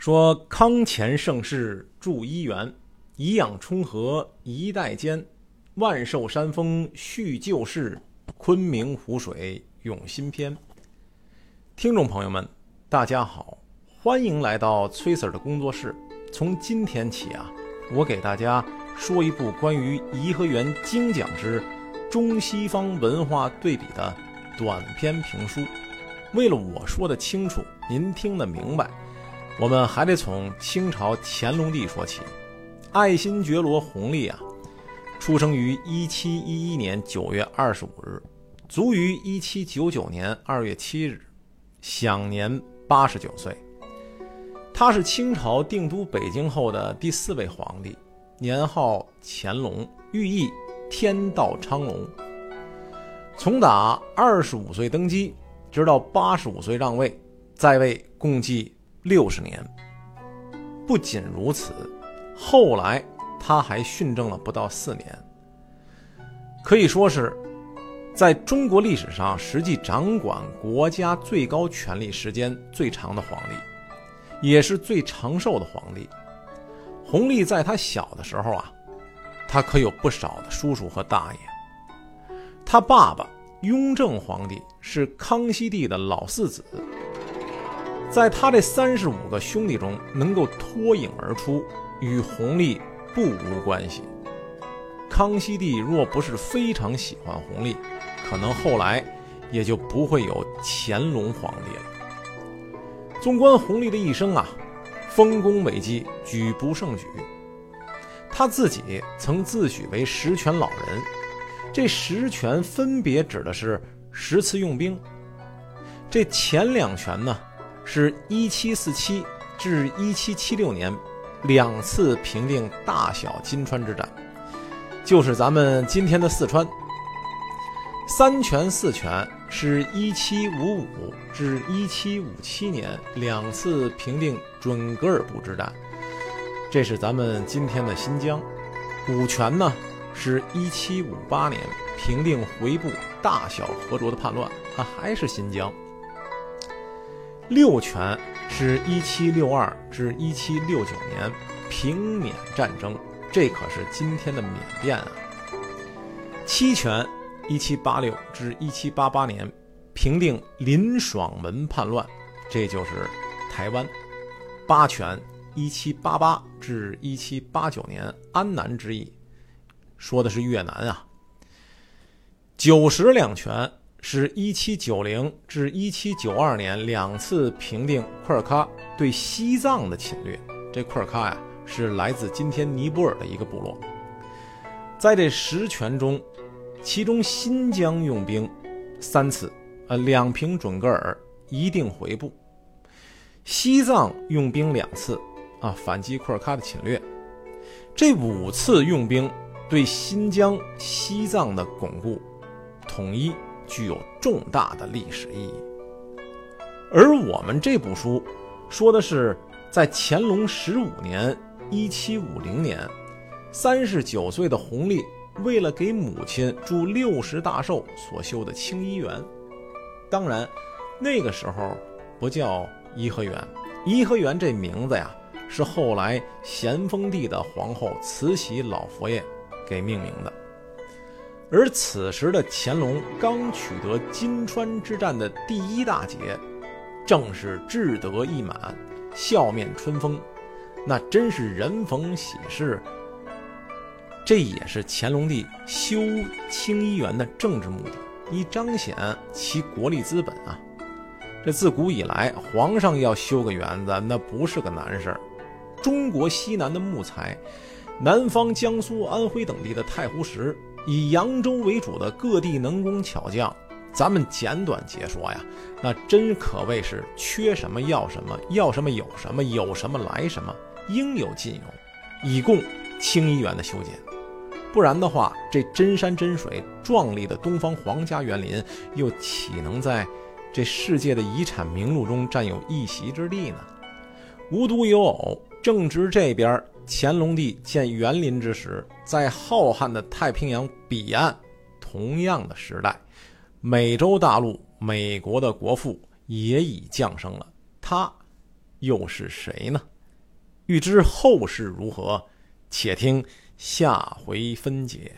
说康乾盛世筑伊园，颐养冲和一代间，万寿山峰续旧事，昆明湖水永新篇。听众朋友们，大家好，欢迎来到崔 Sir 的工作室。从今天起啊，我给大家说一部关于颐和园精讲之中西方文化对比的短篇评书。为了我说的清楚，您听得明白。我们还得从清朝乾隆帝说起，爱新觉罗弘历啊，出生于一七一一年九月二十五日，卒于一七九九年二月七日，享年八十九岁。他是清朝定都北京后的第四位皇帝，年号乾隆，寓意天道昌隆。从打二十五岁登基，直到八十五岁让位，在位共计。六十年。不仅如此，后来他还训政了不到四年，可以说是在中国历史上实际掌管国家最高权力时间最长的皇帝，也是最长寿的皇帝。弘历在他小的时候啊，他可有不少的叔叔和大爷。他爸爸雍正皇帝是康熙帝的老四子。在他这三十五个兄弟中，能够脱颖而出，与弘历不无关系。康熙帝若不是非常喜欢弘历，可能后来也就不会有乾隆皇帝了。纵观弘历的一生啊，丰功伟绩举不胜举。他自己曾自诩为十全老人，这十全分别指的是十次用兵。这前两全呢？是1747至1776年两次平定大小金川之战，就是咱们今天的四川。三全四全是1755至1757年两次平定准噶尔部之战，这是咱们今天的新疆。五全呢是1758年平定回部大小和卓的叛乱，它还是新疆。六全是一七六二至一七六九年平缅战争，这可是今天的缅甸啊。七全一七八六至一七八八年平定林爽文叛乱，这就是台湾。八全一七八八至一七八九年安南之役，说的是越南啊。九十两全。是1790至1792年两次平定库尔喀对西藏的侵略。这库尔喀呀，是来自今天尼泊尔的一个部落。在这十全中，其中新疆用兵三次，呃，两平准噶尔，一定回部；西藏用兵两次，啊，反击库尔喀的侵略。这五次用兵对新疆、西藏的巩固、统一。具有重大的历史意义，而我们这部书说的是在乾隆十五年（一七五零年），三十九岁的弘历为了给母亲祝六十大寿所修的清漪园。当然，那个时候不叫颐和园，颐和园这名字呀，是后来咸丰帝的皇后慈禧老佛爷给命名的。而此时的乾隆刚取得金川之战的第一大捷，正是志得意满、笑面春风，那真是人逢喜事。这也是乾隆帝修清漪园的政治目的，以彰显其国力资本啊。这自古以来，皇上要修个园子，那不是个难事儿。中国西南的木材，南方江苏、安徽等地的太湖石。以扬州为主的各地能工巧匠，咱们简短截说呀，那真可谓是缺什么要什么，要什么有什么，有什么来什么，应有尽有，以供清漪园的修建。不然的话，这真山真水、壮丽的东方皇家园林，又岂能在这世界的遗产名录中占有一席之地呢？无独有偶，正值这边。乾隆帝建园林之时，在浩瀚的太平洋彼岸，同样的时代，美洲大陆美国的国父也已降生了。他，又是谁呢？欲知后事如何，且听下回分解。